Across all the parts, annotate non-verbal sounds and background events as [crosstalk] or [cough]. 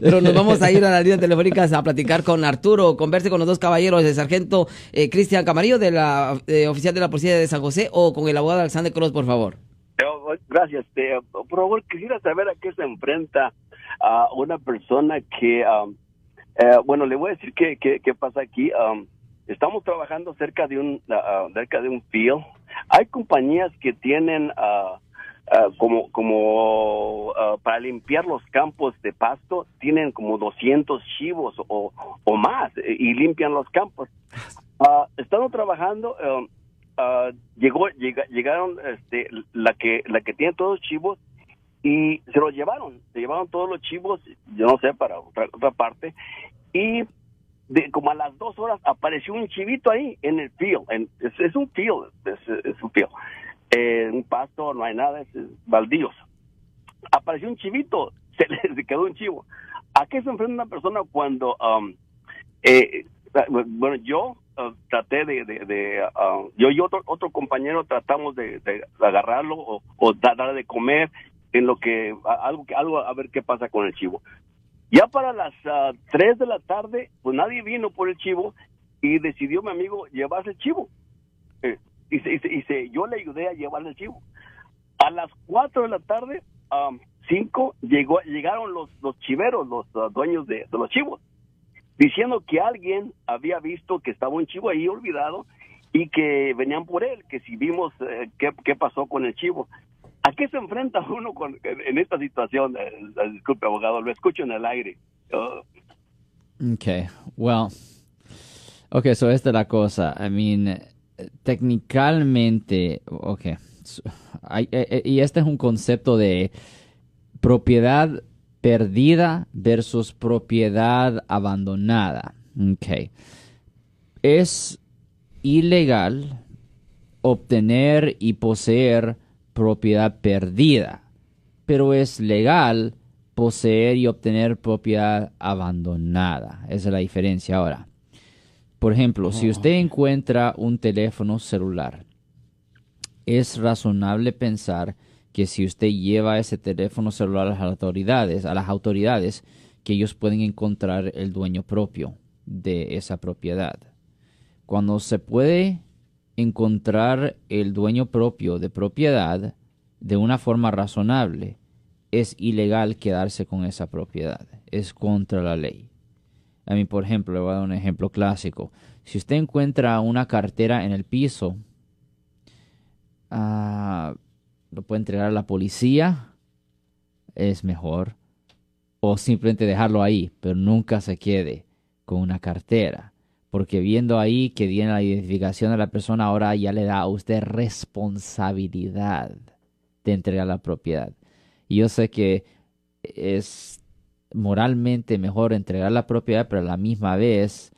Pero nos vamos a ir a las líneas telefónicas a platicar con Arturo. Converse con los dos caballeros, el sargento eh, Cristian Camarillo, de la eh, oficial de la policía de San José, o con el abogado Alexander Cross, por favor. Gracias. Este, por favor, quisiera saber a qué se enfrenta a una persona que, um, eh, bueno, le voy a decir qué, pasa aquí. Um, estamos trabajando cerca de un, uh, cerca de un field. Hay compañías que tienen uh, como, como para limpiar los campos de pasto, tienen como 200 chivos o, o más eh, y limpian los campos. estamos trabajando. Um, uh, llegó llegaron este la que la que tiene todos los chivos y se los llevaron se llevaron todos los chivos yo no sé para otra, otra parte y de, como a las dos horas apareció un chivito ahí en el field es, un field es, un field eh, un pasto no hay nada es, baldíos apareció un chivito [laughs] se le quedó un chivo a qué se enfrenta una persona cuando um, eh, bueno yo Uh, traté de, de, uh, yo y otro, otro compañero tratamos de, agarrarlo o, o darle de comer en lo que algo algo a ver qué pasa con el chivo. Ya para las uh, 3 de la tarde, pues nadie vino por el chivo y decidió mi amigo llevarse el chivo. Eh, y, se, y, se, yo le ayudé a llevarle el chivo. A las 4 de la tarde, 5, um, llegó, llegaron los, los chiveros, los uh, dueños de, los chivos diciendo que alguien había visto que estaba un chivo ahí olvidado y que venían por él, que si vimos eh, qué, pasó con el chivo. ¿A qué se enfrenta [laughs] uno con, en esta situación? Eh, eh, disculpe, abogado, lo escucho en el aire. Oh. Okay, well, okay, so esta es la cosa. I mean, técnicamente, okay, y este es un concepto de propiedad perdida versus propiedad abandonada. Okay. Es ilegal obtener y poseer propiedad perdida, pero es legal poseer y obtener propiedad abandonada. Esa es la diferencia ahora. Por ejemplo, si usted encuentra un teléfono celular, es razonable pensar que si usted lleva ese teléfono celular a las autoridades, a las autoridades, que ellos pueden encontrar el dueño propio de esa propiedad. Cuando se puede encontrar el dueño propio de propiedad de una forma razonable, es ilegal quedarse con esa propiedad. Es contra la ley. A mí, por ejemplo, le voy a dar un ejemplo clásico. Si usted encuentra una cartera en el piso, ah, lo puede entregar a la policía, es mejor. O simplemente dejarlo ahí, pero nunca se quede con una cartera. Porque viendo ahí que viene la identificación de la persona, ahora ya le da a usted responsabilidad de entregar la propiedad. Y yo sé que es moralmente mejor entregar la propiedad, pero a la misma vez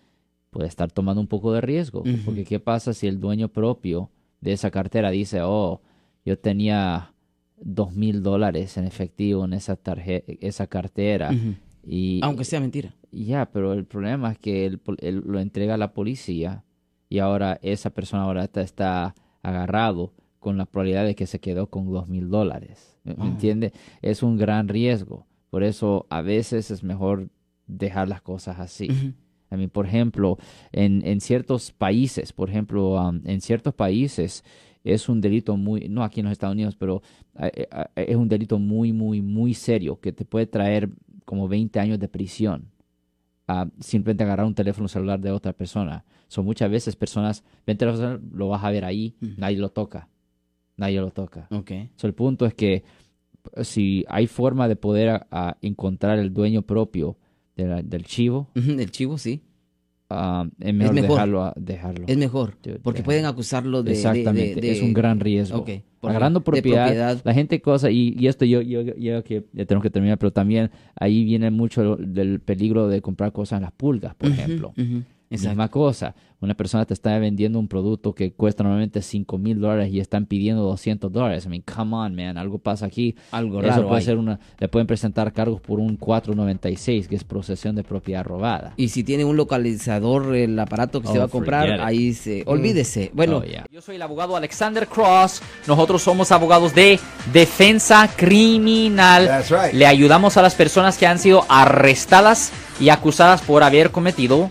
puede estar tomando un poco de riesgo. Porque ¿qué pasa si el dueño propio de esa cartera dice, oh, yo tenía dos mil dólares en efectivo en esa tarjeta, esa cartera. y, Aunque sea mentira. Ya, pero el problema es que él, lo entrega a la policía y ahora esa persona ahora está, agarrado con la probabilidad de que se quedó con dos mil dólares. ¿Me, oh. entiende? Es un gran riesgo. Por eso a veces es mejor dejar las cosas así. A mí, por ejemplo, en, en ciertos países, por ejemplo, um, en ciertos países, es un delito muy, no aquí en los Estados Unidos, pero es un delito muy, muy, muy serio que te puede traer como 20 años de prisión. a simplemente agarrar un teléfono celular de otra persona. Son muchas veces personas, ven teléfono lo vas a ver ahí, nadie lo toca. Nadie lo toca. Okay. el punto es que si hay forma de poder encontrar el dueño propio del chivo. del chivo, sí. Ah, es mejor, dejarlo, dejarlo. Es mejor, porque pueden acusarlo de... Exactamente, es un gran riesgo. Agarrando propiedad, la gente cosa, y, esto yo, yo, yo, que ya tenemos que terminar, pero también ahí viene mucho del peligro de comprar cosas en las pulgas, por ejemplo. Misma cosa. Una persona te está vendiendo un producto que cuesta normalmente 5 mil dólares y están pidiendo 200 dólares. I mean, come on, man. Algo pasa aquí. Algo Eso raro puede hay. ser una, le pueden presentar cargos por un 496, que es posesión de propiedad robada. Y si tiene un localizador, el aparato que se Oh, va a comprar, forget it. ahí se... Olvídese. Bueno, Oh, yeah. Yo soy el abogado Alexander Cross. Nosotros somos abogados de defensa criminal. That's right. Le ayudamos a las personas que han sido arrestadas y acusadas por haber cometido